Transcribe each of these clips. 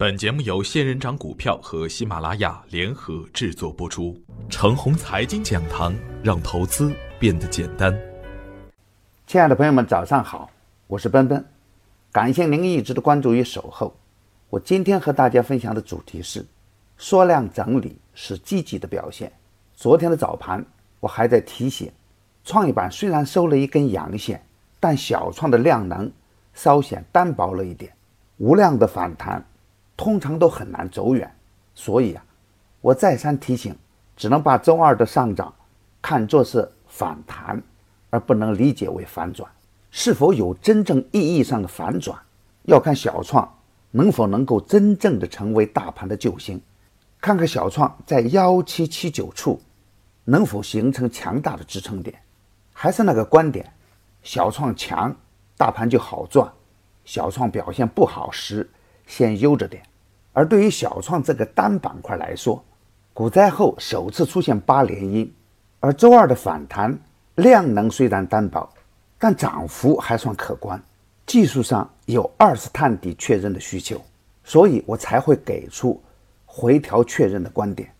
本节目由仙人掌股票和喜马拉雅联合制作播出。程红财经讲堂，让投资变得简单。亲爱的朋友们，早上好，我是奔奔，感谢您一直的关注与守候。我今天和大家分享的主题是：缩量整理是积极的表现。昨天的早盘，我还在提醒，创业板虽然收了一根阳线，但小创的量能稍显单薄了一点，无量的反弹。通常都很难走远，所以啊，我再三提醒，只能把周二的上涨看作是反弹，而不能理解为反转。是否有真正意义上的反转，要看小创能否能够真正的成为大盘的救星。看看小创在幺七七九处能否形成强大的支撑点。还是那个观点，小创强，大盘就好赚；小创表现不好时，先悠着点。而对于小创这个单板块来说，股灾后首次出现八连阴，而周二的反弹量能虽然单薄，但涨幅还算可观，技术上有二次探底确认的需求，所以我才会给出回调确认的观点。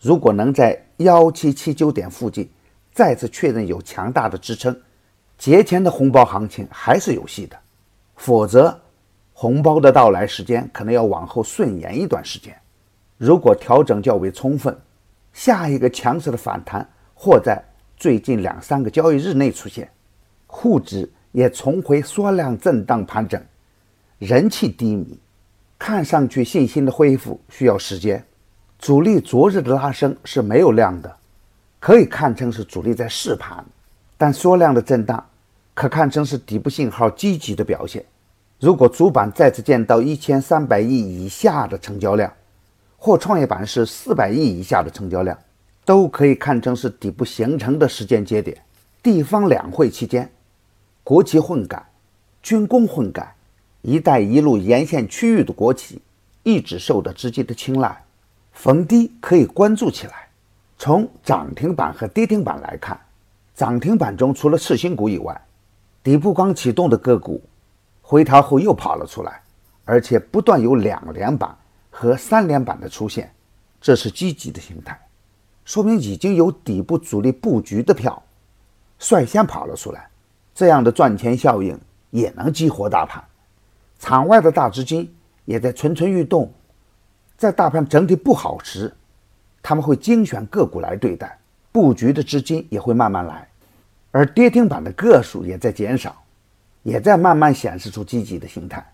如果能在幺七七九点附近再次确认有强大的支撑，节前的红包行情还是有戏的，否则。红包的到来时间可能要往后顺延一段时间。如果调整较为充分，下一个强势的反弹或在最近两三个交易日内出现，沪指也重回缩量震荡盘整，人气低迷，看上去信心的恢复需要时间。主力昨日的拉升是没有量的，可以看成是主力在试盘，但缩量的震荡可看成是底部信号积极的表现。如果主板再次见到一千三百亿以下的成交量，或创业板是四百亿以下的成交量，都可以看成是底部形成的时间节点。地方两会期间，国企混改、军工混改、一带一路沿线区域的国企一直受到资金的青睐，逢低可以关注起来。从涨停板和跌停板来看，涨停板中除了次新股以外，底部刚启动的个股。回调后又跑了出来，而且不断有两连板和三连板的出现，这是积极的形态，说明已经有底部主力布局的票率先跑了出来，这样的赚钱效应也能激活大盘。场外的大资金也在蠢蠢欲动，在大盘整体不好时，他们会精选个股来对待，布局的资金也会慢慢来，而跌停板的个数也在减少。也在慢慢显示出积极的心态。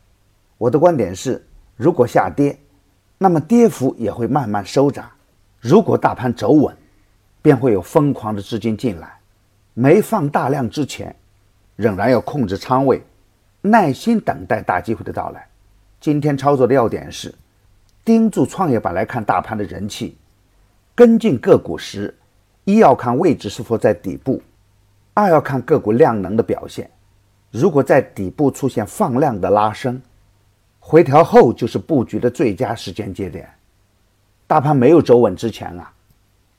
我的观点是，如果下跌，那么跌幅也会慢慢收窄；如果大盘走稳，便会有疯狂的资金进来。没放大量之前，仍然要控制仓位，耐心等待大机会的到来。今天操作的要点是：盯住创业板来看大盘的人气，跟进个股时，一要看位置是否在底部，二要看个股量能的表现。如果在底部出现放量的拉升，回调后就是布局的最佳时间节点。大盘没有走稳之前啊，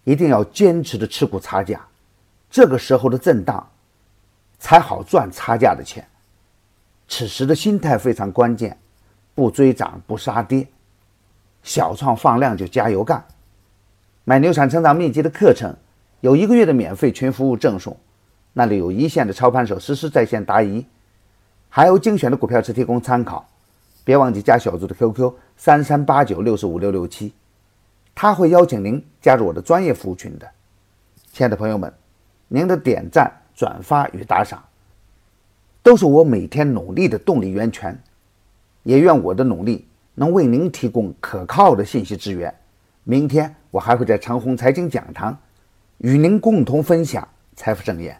一定要坚持的持股差价，这个时候的震荡才好赚差价的钱。此时的心态非常关键，不追涨不杀跌，小创放量就加油干。买牛产成长秘籍的课程，有一个月的免费群服务赠送。那里有一线的操盘手实时在线答疑，还有精选的股票池提供参考。别忘记加小组的 QQ 三三八九六四五六六七，他会邀请您加入我的专业服务群的。亲爱的朋友们，您的点赞、转发与打赏，都是我每天努力的动力源泉。也愿我的努力能为您提供可靠的信息资源。明天我还会在长虹财经讲堂与您共同分享财富盛宴。